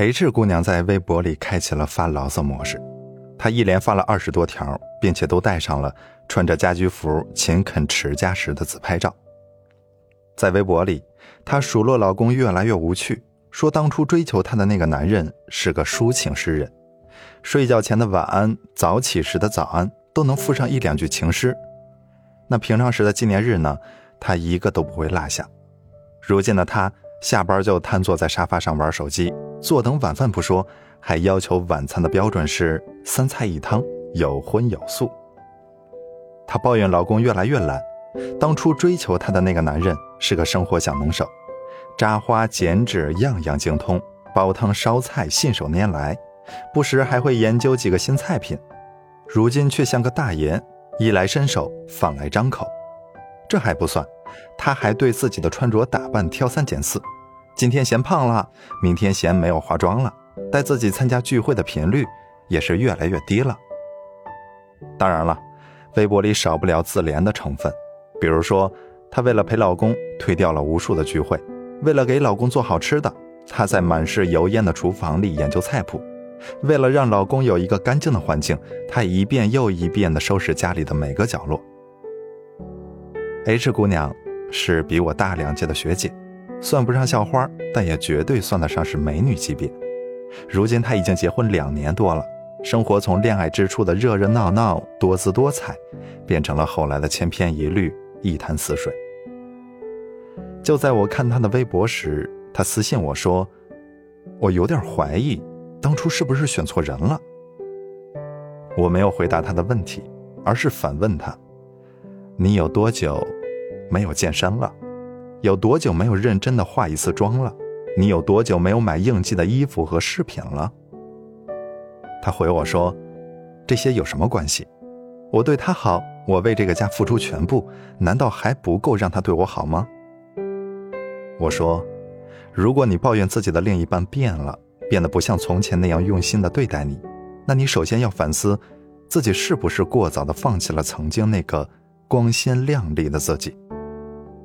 H 姑娘在微博里开启了发牢骚模式，她一连发了二十多条，并且都带上了穿着家居服勤恳持家时的自拍照。在微博里，她数落老公越来越无趣，说当初追求她的那个男人是个抒情诗人，睡觉前的晚安、早起时的早安都能附上一两句情诗。那平常时的纪念日呢，她一个都不会落下。如今的她，下班就瘫坐在沙发上玩手机。坐等晚饭不说，还要求晚餐的标准是三菜一汤，有荤有素。她抱怨老公越来越懒，当初追求她的那个男人是个生活小能手，扎花剪纸样样精通，煲汤烧菜信手拈来，不时还会研究几个新菜品。如今却像个大爷，衣来伸手，饭来张口。这还不算，他还对自己的穿着打扮挑三拣四。今天嫌胖了，明天嫌没有化妆了，带自己参加聚会的频率也是越来越低了。当然了，微博里少不了自怜的成分，比如说，她为了陪老公推掉了无数的聚会，为了给老公做好吃的，她在满是油烟的厨房里研究菜谱，为了让老公有一个干净的环境，她一遍又一遍地收拾家里的每个角落。H 姑娘是比我大两届的学姐。算不上校花，但也绝对算得上是美女级别。如今她已经结婚两年多了，生活从恋爱之初的热热闹闹、多姿多彩，变成了后来的千篇一律、一潭死水。就在我看她的微博时，她私信我说：“我有点怀疑，当初是不是选错人了？”我没有回答她的问题，而是反问她：“你有多久没有健身了？”有多久没有认真的化一次妆了？你有多久没有买应季的衣服和饰品了？他回我说：“这些有什么关系？我对他好，我为这个家付出全部，难道还不够让他对我好吗？”我说：“如果你抱怨自己的另一半变了，变得不像从前那样用心的对待你，那你首先要反思，自己是不是过早的放弃了曾经那个光鲜亮丽的自己。”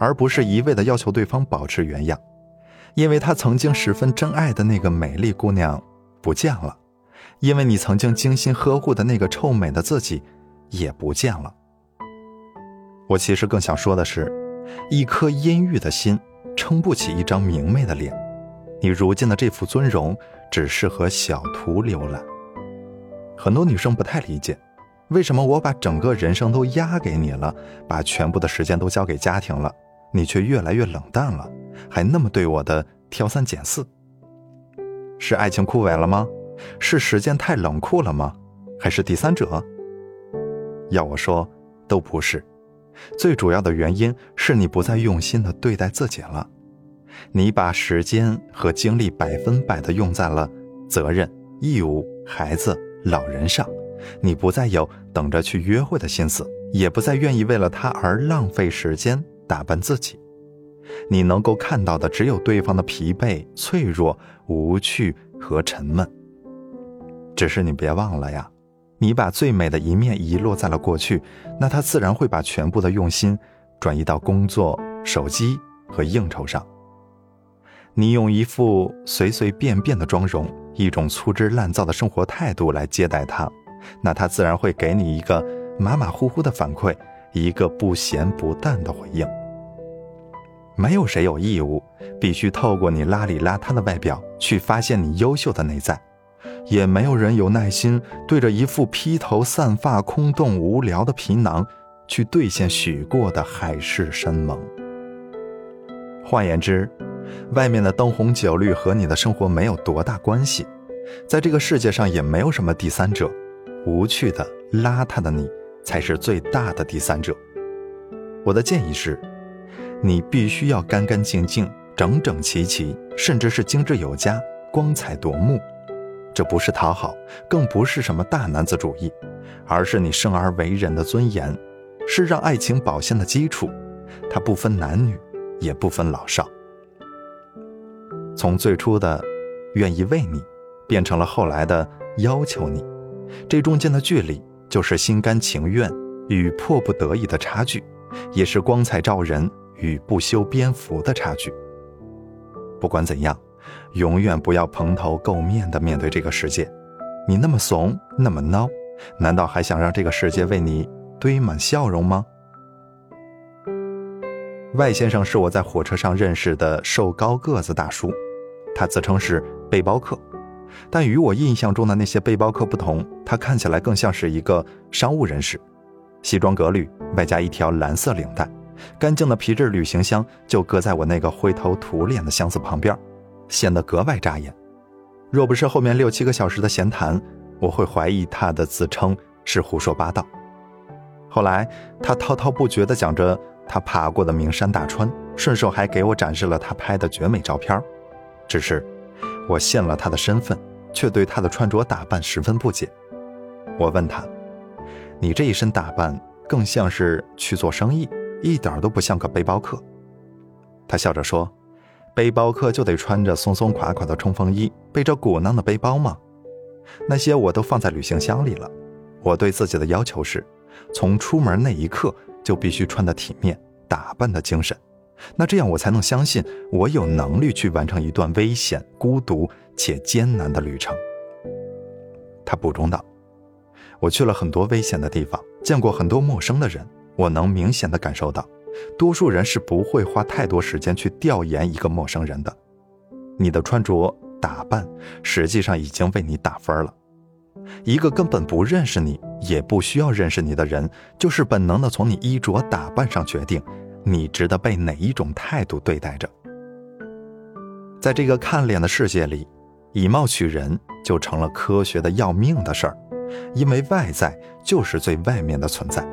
而不是一味的要求对方保持原样，因为他曾经十分真爱的那个美丽姑娘不见了，因为你曾经精心呵护的那个臭美的自己也不见了。我其实更想说的是，一颗阴郁的心撑不起一张明媚的脸，你如今的这副尊容只适合小图浏览。很多女生不太理解。为什么我把整个人生都压给你了，把全部的时间都交给家庭了？你却越来越冷淡了，还那么对我的挑三拣四。是爱情枯萎了吗？是时间太冷酷了吗？还是第三者？要我说，都不是。最主要的原因是你不再用心的对待自己了，你把时间和精力百分百的用在了责任、义务、孩子、老人上，你不再有等着去约会的心思，也不再愿意为了他而浪费时间。打扮自己，你能够看到的只有对方的疲惫、脆弱、无趣和沉闷。只是你别忘了呀，你把最美的一面遗落在了过去，那他自然会把全部的用心转移到工作、手机和应酬上。你用一副随随便便的妆容，一种粗制滥造的生活态度来接待他，那他自然会给你一个马马虎虎的反馈，一个不咸不淡的回应。没有谁有义务必须透过你邋里邋遢的外表去发现你优秀的内在，也没有人有耐心对着一副披头散发、空洞无聊的皮囊去兑现许过的海誓山盟。换言之，外面的灯红酒绿和你的生活没有多大关系，在这个世界上也没有什么第三者，无趣的、邋遢的你才是最大的第三者。我的建议是。你必须要干干净净、整整齐齐，甚至是精致有加、光彩夺目。这不是讨好，更不是什么大男子主义，而是你生而为人的尊严，是让爱情保鲜的基础。它不分男女，也不分老少。从最初的愿意为你，变成了后来的要求你，这中间的距离，就是心甘情愿与迫不得已的差距，也是光彩照人。与不修边幅的差距。不管怎样，永远不要蓬头垢面的面对这个世界。你那么怂，那么孬，难道还想让这个世界为你堆满笑容吗？外先生是我在火车上认识的瘦高个子大叔，他自称是背包客，但与我印象中的那些背包客不同，他看起来更像是一个商务人士，西装革履，外加一条蓝色领带。干净的皮质旅行箱就搁在我那个灰头土脸的箱子旁边，显得格外扎眼。若不是后面六七个小时的闲谈，我会怀疑他的自称是胡说八道。后来他滔滔不绝地讲着他爬过的名山大川，顺手还给我展示了他拍的绝美照片。只是我信了他的身份，却对他的穿着打扮十分不解。我问他：“你这一身打扮更像是去做生意？”一点都不像个背包客，他笑着说：“背包客就得穿着松松垮垮的冲锋衣，背着鼓囊的背包吗？那些我都放在旅行箱里了。我对自己的要求是，从出门那一刻就必须穿得体面，打扮的精神。那这样我才能相信我有能力去完成一段危险、孤独且艰难的旅程。”他补充道：“我去了很多危险的地方，见过很多陌生的人。”我能明显的感受到，多数人是不会花太多时间去调研一个陌生人的。你的穿着打扮实际上已经为你打分了。一个根本不认识你，也不需要认识你的人，就是本能的从你衣着打扮上决定你值得被哪一种态度对待着。在这个看脸的世界里，以貌取人就成了科学的要命的事儿，因为外在就是最外面的存在。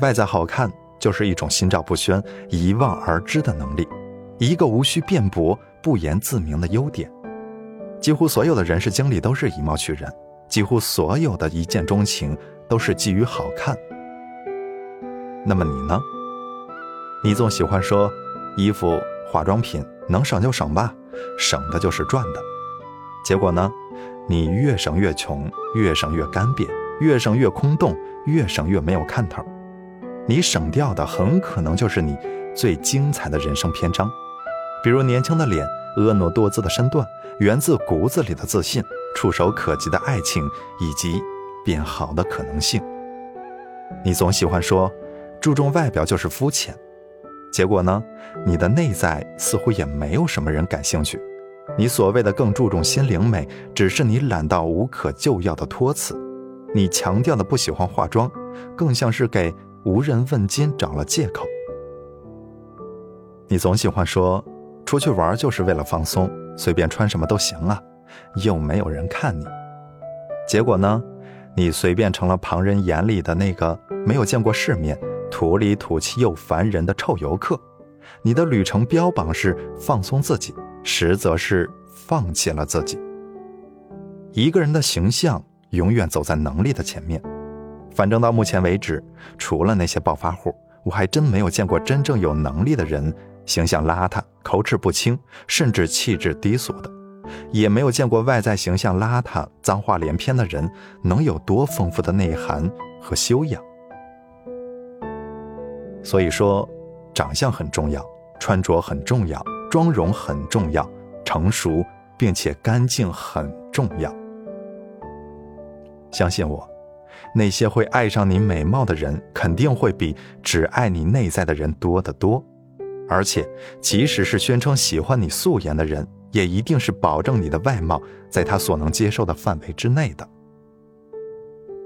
外在好看就是一种心照不宣、一望而知的能力，一个无需辩驳、不言自明的优点。几乎所有的人事经历都是以貌取人，几乎所有的一见钟情都是基于好看。那么你呢？你总喜欢说，衣服、化妆品能省就省吧，省的就是赚的。结果呢？你越省越穷，越省越干瘪，越省越空洞，越省越没有看头。你省掉的很可能就是你最精彩的人生篇章，比如年轻的脸、婀娜多姿的身段、源自骨子里的自信、触手可及的爱情以及变好的可能性。你总喜欢说，注重外表就是肤浅，结果呢，你的内在似乎也没有什么人感兴趣。你所谓的更注重心灵美，只是你懒到无可救药的托词。你强调的不喜欢化妆，更像是给。无人问津找了借口。你总喜欢说，出去玩就是为了放松，随便穿什么都行啊，又没有人看你。结果呢，你随便成了旁人眼里的那个没有见过世面、土里土气又烦人的臭游客。你的旅程标榜是放松自己，实则是放弃了自己。一个人的形象永远走在能力的前面。反正到目前为止，除了那些暴发户，我还真没有见过真正有能力的人形象邋遢、口齿不清，甚至气质低俗的；也没有见过外在形象邋遢、脏话连篇的人能有多丰富的内涵和修养。所以说，长相很重要，穿着很重要，妆容很重要，成熟并且干净很重要。相信我。那些会爱上你美貌的人，肯定会比只爱你内在的人多得多。而且，即使是宣称喜欢你素颜的人，也一定是保证你的外貌在他所能接受的范围之内的。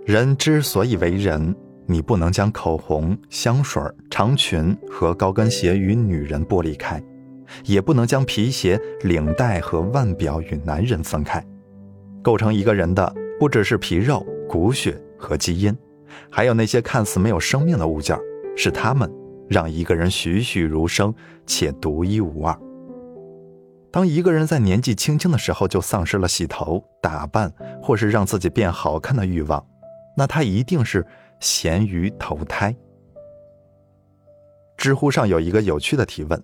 人之所以为人，你不能将口红、香水、长裙和高跟鞋与女人剥离开，也不能将皮鞋、领带和腕表与男人分开。构成一个人的，不只是皮肉、骨血。和基因，还有那些看似没有生命的物件，是他们让一个人栩栩如生且独一无二。当一个人在年纪轻轻的时候就丧失了洗头、打扮或是让自己变好看的欲望，那他一定是咸鱼投胎。知乎上有一个有趣的提问：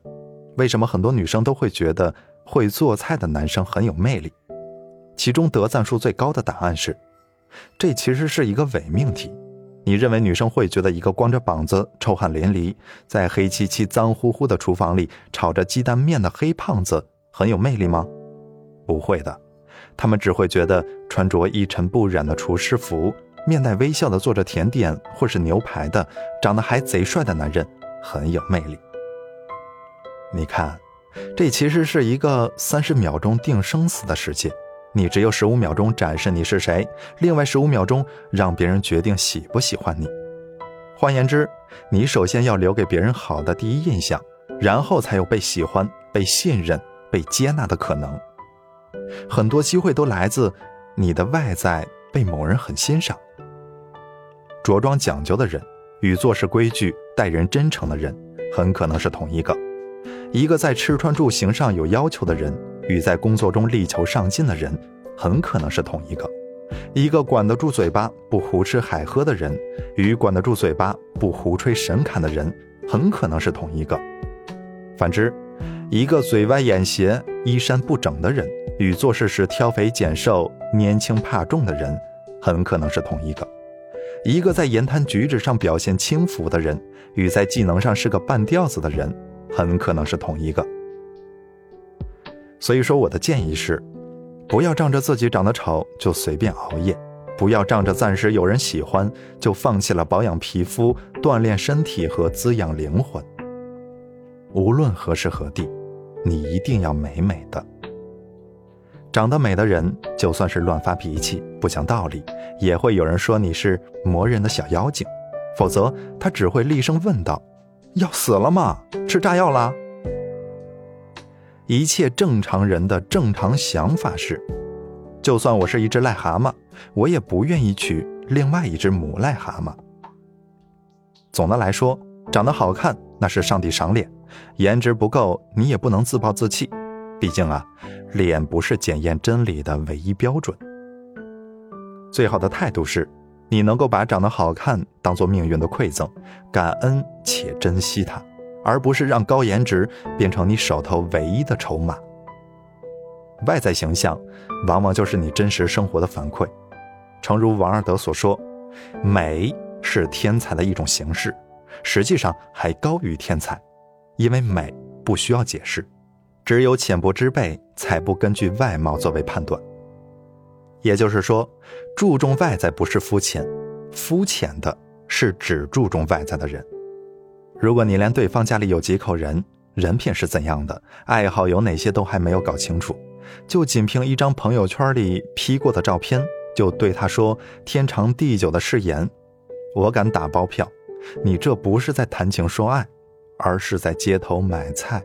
为什么很多女生都会觉得会做菜的男生很有魅力？其中得赞数最高的答案是。这其实是一个伪命题。你认为女生会觉得一个光着膀子、臭汗淋漓，在黑漆漆、脏乎乎的厨房里炒着鸡蛋面的黑胖子很有魅力吗？不会的，他们只会觉得穿着一尘不染的厨师服、面带微笑的做着甜点或是牛排的、长得还贼帅的男人很有魅力。你看，这其实是一个三十秒钟定生死的世界，你只有十五秒钟展示你是谁，另外十五秒钟让别人决定喜不喜欢你。换言之，你首先要留给别人好的第一印象，然后才有被喜欢、被信任、被接纳的可能。很多机会都来自你的外在被某人很欣赏。着装讲究的人与做事规矩、待人真诚的人很可能是同一个；一个在吃穿住行上有要求的人与在工作中力求上进的人很可能是同一个。一个管得住嘴巴不胡吃海喝的人，与管得住嘴巴不胡吹神侃的人，很可能是同一个。反之，一个嘴歪眼斜、衣衫不整的人，与做事时挑肥拣瘦、年轻怕重的人，很可能是同一个。一个在言谈举止上表现轻浮的人，与在技能上是个半吊子的人，很可能是同一个。所以说，我的建议是。不要仗着自己长得丑就随便熬夜，不要仗着暂时有人喜欢就放弃了保养皮肤、锻炼身体和滋养灵魂。无论何时何地，你一定要美美的。长得美的人，就算是乱发脾气、不讲道理，也会有人说你是磨人的小妖精，否则他只会厉声问道：“要死了吗？吃炸药啦？”一切正常人的正常想法是，就算我是一只癞蛤蟆，我也不愿意娶另外一只母癞蛤蟆。总的来说，长得好看那是上帝赏脸，颜值不够你也不能自暴自弃。毕竟啊，脸不是检验真理的唯一标准。最好的态度是，你能够把长得好看当做命运的馈赠，感恩且珍惜它。而不是让高颜值变成你手头唯一的筹码。外在形象往往就是你真实生活的反馈。诚如王尔德所说：“美是天才的一种形式，实际上还高于天才，因为美不需要解释，只有浅薄之辈才不根据外貌作为判断。也就是说，注重外在不是肤浅，肤浅的是只注重外在的人。”如果你连对方家里有几口人、人品是怎样的、爱好有哪些都还没有搞清楚，就仅凭一张朋友圈里 P 过的照片，就对他说天长地久的誓言，我敢打包票，你这不是在谈情说爱，而是在街头买菜。